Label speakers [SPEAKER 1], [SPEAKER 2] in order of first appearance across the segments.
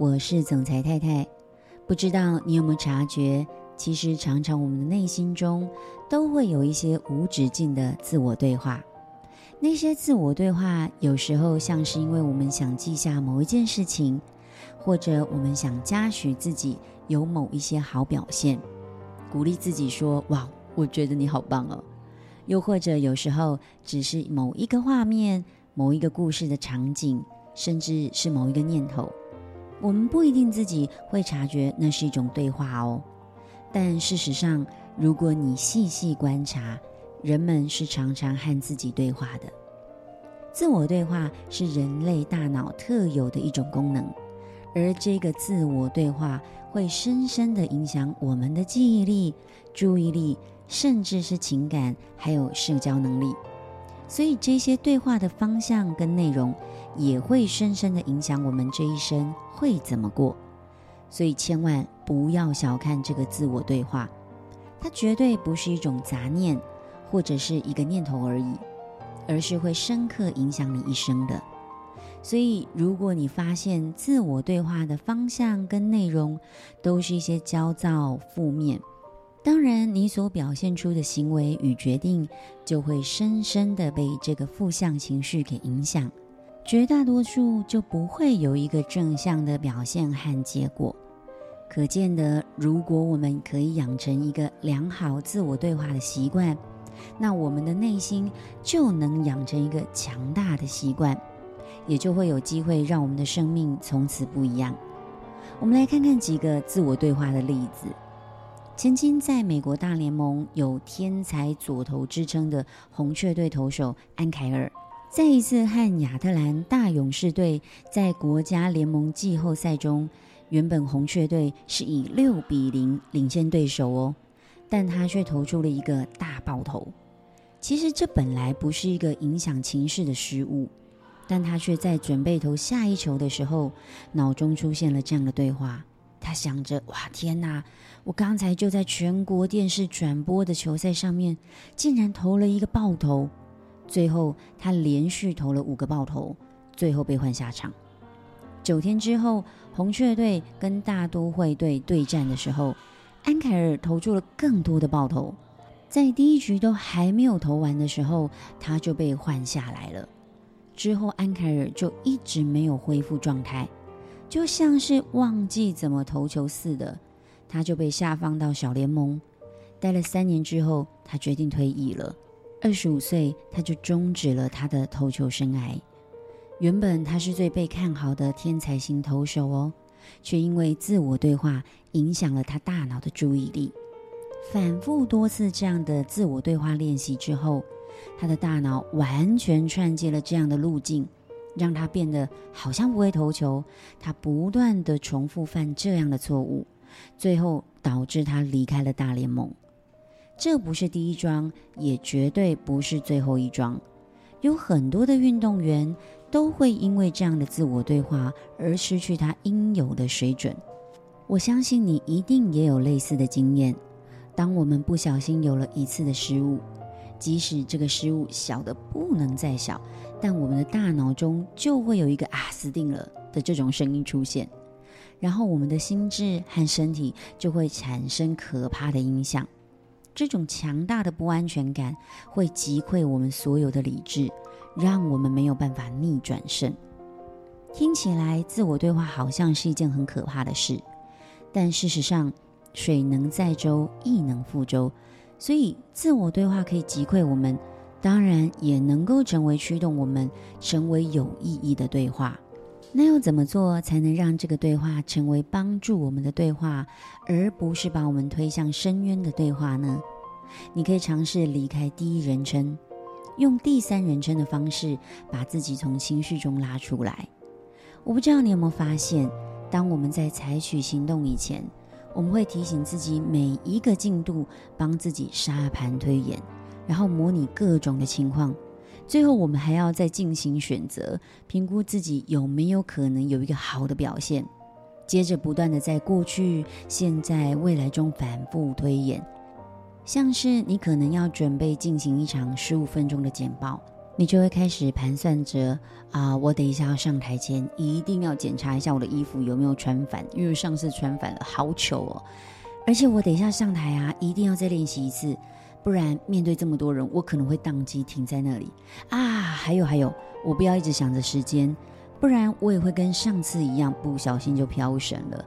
[SPEAKER 1] 我是总裁太太。不知道你有没有察觉，其实常常我们的内心中都会有一些无止境的自我对话。那些自我对话，有时候像是因为我们想记下某一件事情，或者我们想嘉许自己有某一些好表现，鼓励自己说：“哇，我觉得你好棒哦。”又或者有时候只是某一个画面、某一个故事的场景，甚至是某一个念头，我们不一定自己会察觉那是一种对话哦。但事实上，如果你细细观察，人们是常常和自己对话的。自我对话是人类大脑特有的一种功能，而这个自我对话会深深地影响我们的记忆力、注意力。甚至是情感，还有社交能力，所以这些对话的方向跟内容，也会深深的影响我们这一生会怎么过。所以千万不要小看这个自我对话，它绝对不是一种杂念，或者是一个念头而已，而是会深刻影响你一生的。所以，如果你发现自我对话的方向跟内容，都是一些焦躁、负面。当然，你所表现出的行为与决定，就会深深的被这个负向情绪给影响，绝大多数就不会有一个正向的表现和结果。可见得，如果我们可以养成一个良好自我对话的习惯，那我们的内心就能养成一个强大的习惯，也就会有机会让我们的生命从此不一样。我们来看看几个自我对话的例子。曾经在美国大联盟有天才左投之称的红雀队投手安凯尔，在一次和亚特兰大勇士队在国家联盟季后赛中，原本红雀队是以六比零领先对手哦，但他却投出了一个大爆头。其实这本来不是一个影响情势的失误，但他却在准备投下一球的时候，脑中出现了这样的对话。他想着：哇，天哪！我刚才就在全国电视转播的球赛上面，竟然投了一个爆头。最后，他连续投了五个爆头，最后被换下场。九天之后，红雀队跟大都会队对战的时候，安凯尔投出了更多的爆头。在第一局都还没有投完的时候，他就被换下来了。之后，安凯尔就一直没有恢复状态。就像是忘记怎么投球似的，他就被下放到小联盟，待了三年之后，他决定退役了。二十五岁，他就终止了他的投球生涯。原本他是最被看好的天才型投手哦，却因为自我对话影响了他大脑的注意力。反复多次这样的自我对话练习之后，他的大脑完全串接了这样的路径。让他变得好像不会投球，他不断地重复犯这样的错误，最后导致他离开了大联盟。这不是第一桩，也绝对不是最后一桩。有很多的运动员都会因为这样的自我对话而失去他应有的水准。我相信你一定也有类似的经验。当我们不小心有了一次的失误，即使这个失误小的不能再小，但我们的大脑中就会有一个“啊，死定了”的这种声音出现，然后我们的心智和身体就会产生可怕的影响。这种强大的不安全感会击溃我们所有的理智，让我们没有办法逆转胜。听起来自我对话好像是一件很可怕的事，但事实上，水能载舟，亦能覆舟。所以，自我对话可以击溃我们，当然也能够成为驱动我们成为有意义的对话。那要怎么做才能让这个对话成为帮助我们的对话，而不是把我们推向深渊的对话呢？你可以尝试离开第一人称，用第三人称的方式把自己从情绪中拉出来。我不知道你有没有发现，当我们在采取行动以前，我们会提醒自己每一个进度，帮自己沙盘推演，然后模拟各种的情况，最后我们还要再进行选择，评估自己有没有可能有一个好的表现，接着不断的在过去、现在、未来中反复推演。像是你可能要准备进行一场十五分钟的简报，你就会开始盘算着啊，我等一下要上台前一定要检查一下我的衣服有没有穿反，因为上次穿反了，好糗哦。而且我等一下上台啊，一定要再练习一次，不然面对这么多人，我可能会当机停在那里啊。还有还有，我不要一直想着时间，不然我也会跟上次一样，不小心就飘神了。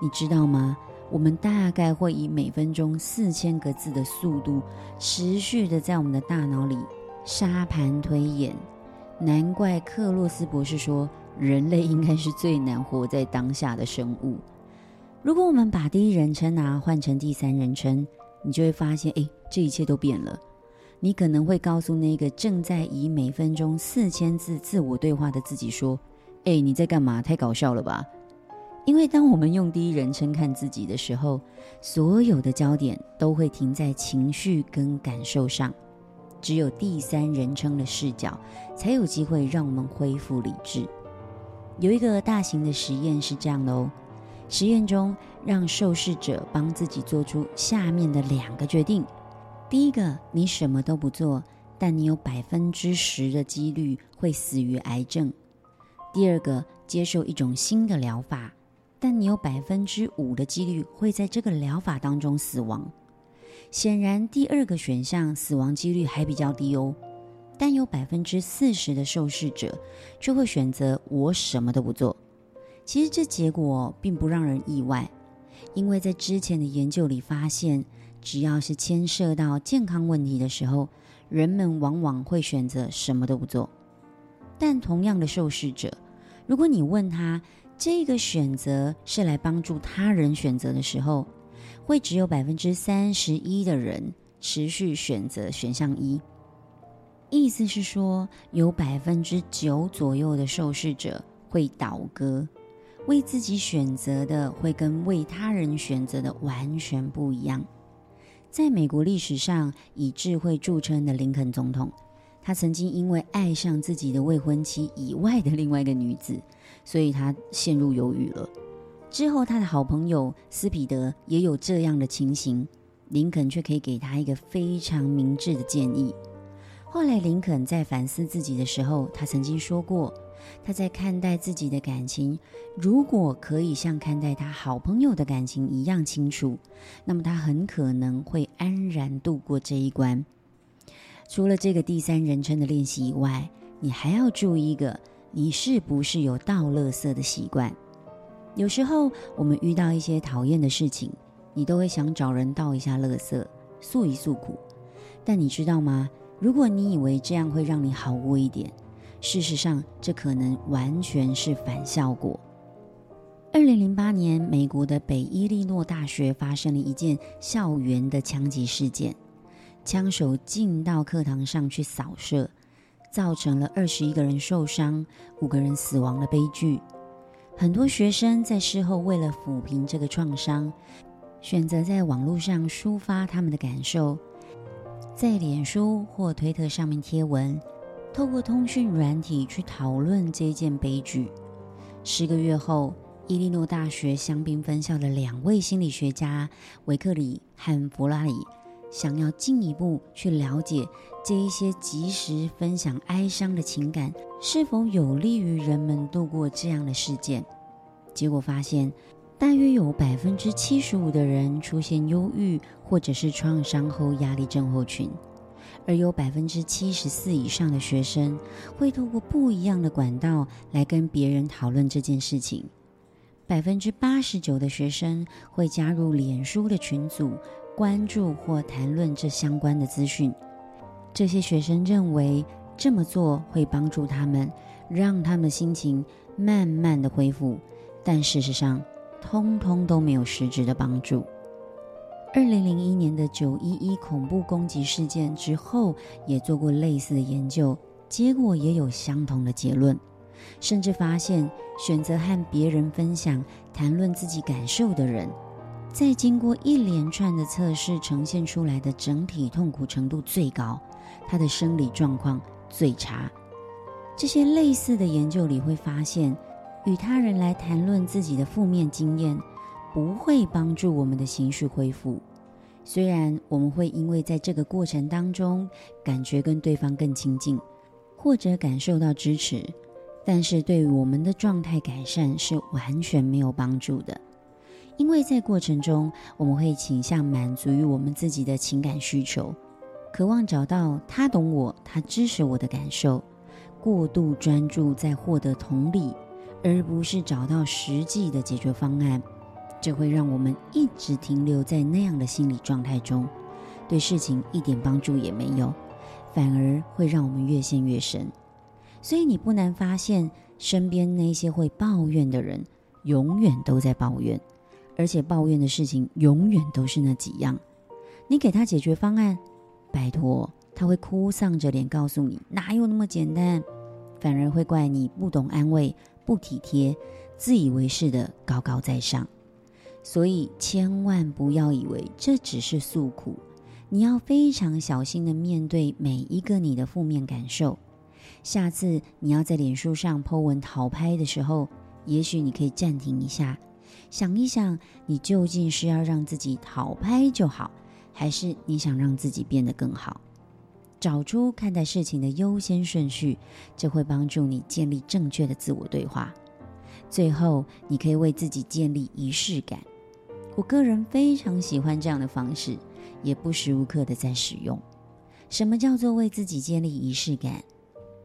[SPEAKER 1] 你知道吗？我们大概会以每分钟四千个字的速度，持续的在我们的大脑里沙盘推演。难怪克洛斯博士说，人类应该是最难活在当下的生物。如果我们把第一人称啊换成第三人称，你就会发现，哎，这一切都变了。你可能会告诉那个正在以每分钟四千字自我对话的自己说，哎，你在干嘛？太搞笑了吧！因为当我们用第一人称看自己的时候，所有的焦点都会停在情绪跟感受上，只有第三人称的视角才有机会让我们恢复理智。有一个大型的实验是这样的哦，实验中让受试者帮自己做出下面的两个决定：第一个，你什么都不做，但你有百分之十的几率会死于癌症；第二个，接受一种新的疗法。但你有百分之五的几率会在这个疗法当中死亡。显然，第二个选项死亡几率还比较低哦。但有百分之四十的受试者却会选择我什么都不做。其实这结果并不让人意外，因为在之前的研究里发现，只要是牵涉到健康问题的时候，人们往往会选择什么都不做。但同样的受试者，如果你问他，这个选择是来帮助他人选择的时候，会只有百分之三十一的人持续选择选项一。意思是说，有百分之九左右的受试者会倒戈，为自己选择的会跟为他人选择的完全不一样。在美国历史上以智慧著称的林肯总统。他曾经因为爱上自己的未婚妻以外的另外一个女子，所以他陷入犹豫了。之后，他的好朋友斯彼得也有这样的情形，林肯却可以给他一个非常明智的建议。后来，林肯在反思自己的时候，他曾经说过，他在看待自己的感情，如果可以像看待他好朋友的感情一样清楚，那么他很可能会安然度过这一关。除了这个第三人称的练习以外，你还要注意一个：你是不是有倒垃圾的习惯？有时候我们遇到一些讨厌的事情，你都会想找人倒一下垃圾，诉一诉苦。但你知道吗？如果你以为这样会让你好过一点，事实上这可能完全是反效果。二零零八年，美国的北伊利诺大学发生了一件校园的枪击事件。枪手进到课堂上去扫射，造成了二十一个人受伤、五个人死亡的悲剧。很多学生在事后为了抚平这个创伤，选择在网络上抒发他们的感受，在脸书或推特上面贴文，透过通讯软体去讨论这件悲剧。十个月后，伊利诺大学香槟分校的两位心理学家维克里和弗拉里。想要进一步去了解这一些及时分享哀伤的情感是否有利于人们度过这样的事件，结果发现，大约有百分之七十五的人出现忧郁或者是创伤后压力症候群，而有百分之七十四以上的学生会透过不一样的管道来跟别人讨论这件事情，百分之八十九的学生会加入脸书的群组。关注或谈论这相关的资讯，这些学生认为这么做会帮助他们，让他们的心情慢慢的恢复，但事实上，通通都没有实质的帮助。二零零一年的九一一恐怖攻击事件之后，也做过类似的研究，结果也有相同的结论，甚至发现选择和别人分享、谈论自己感受的人。在经过一连串的测试呈现出来的整体痛苦程度最高，他的生理状况最差。这些类似的研究里会发现，与他人来谈论自己的负面经验，不会帮助我们的情绪恢复。虽然我们会因为在这个过程当中感觉跟对方更亲近，或者感受到支持，但是对于我们的状态改善是完全没有帮助的。因为在过程中，我们会倾向满足于我们自己的情感需求，渴望找到他懂我，他支持我的感受，过度专注在获得同理，而不是找到实际的解决方案。这会让我们一直停留在那样的心理状态中，对事情一点帮助也没有，反而会让我们越陷越深。所以你不难发现，身边那些会抱怨的人，永远都在抱怨。而且抱怨的事情永远都是那几样，你给他解决方案，拜托，他会哭丧着脸告诉你哪有那么简单，反而会怪你不懂安慰、不体贴、自以为是的高高在上。所以千万不要以为这只是诉苦，你要非常小心的面对每一个你的负面感受。下次你要在脸书上 po 文讨拍的时候，也许你可以暂停一下。想一想，你究竟是要让自己讨拍就好，还是你想让自己变得更好？找出看待事情的优先顺序，这会帮助你建立正确的自我对话。最后，你可以为自己建立仪式感。我个人非常喜欢这样的方式，也不时无刻的在使用。什么叫做为自己建立仪式感？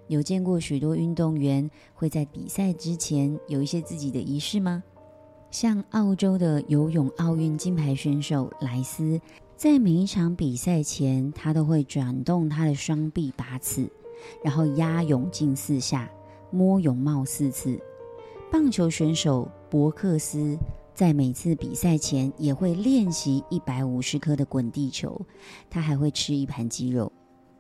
[SPEAKER 1] 有见过许多运动员会在比赛之前有一些自己的仪式吗？像澳洲的游泳奥运金牌选手莱斯，在每一场比赛前，他都会转动他的双臂八次，然后压泳镜四下，摸泳帽四次。棒球选手伯克斯在每次比赛前也会练习一百五十颗的滚地球，他还会吃一盘鸡肉，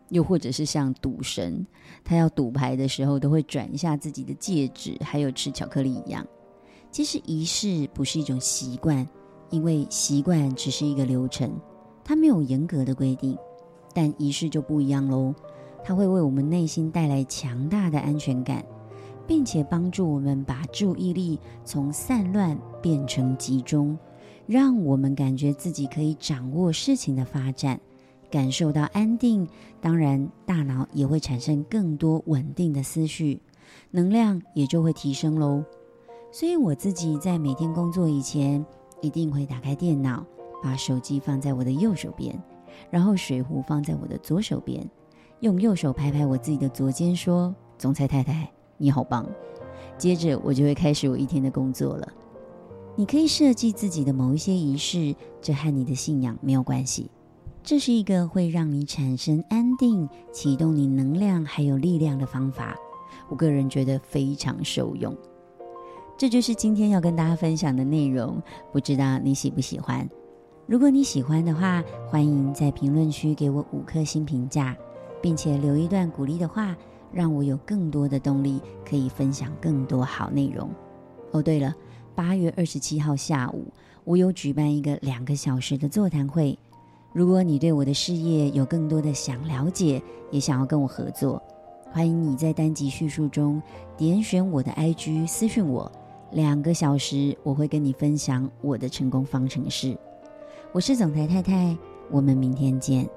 [SPEAKER 1] 又或者是像赌神，他要赌牌的时候都会转一下自己的戒指，还有吃巧克力一样。其实仪式不是一种习惯，因为习惯只是一个流程，它没有严格的规定。但仪式就不一样喽，它会为我们内心带来强大的安全感，并且帮助我们把注意力从散乱变成集中，让我们感觉自己可以掌握事情的发展，感受到安定。当然，大脑也会产生更多稳定的思绪，能量也就会提升喽。所以我自己在每天工作以前，一定会打开电脑，把手机放在我的右手边，然后水壶放在我的左手边，用右手拍拍我自己的左肩，说：“总裁太太，你好棒。”接着我就会开始我一天的工作了。你可以设计自己的某一些仪式，这和你的信仰没有关系。这是一个会让你产生安定、启动你能量还有力量的方法。我个人觉得非常受用。这就是今天要跟大家分享的内容，不知道你喜不喜欢？如果你喜欢的话，欢迎在评论区给我五颗星评价，并且留一段鼓励的话，让我有更多的动力可以分享更多好内容。哦，对了，八月二十七号下午，我有举办一个两个小时的座谈会。如果你对我的事业有更多的想了解，也想要跟我合作，欢迎你在单集叙述中点选我的 IG 私讯我。两个小时，我会跟你分享我的成功方程式。我是总裁太太，我们明天见。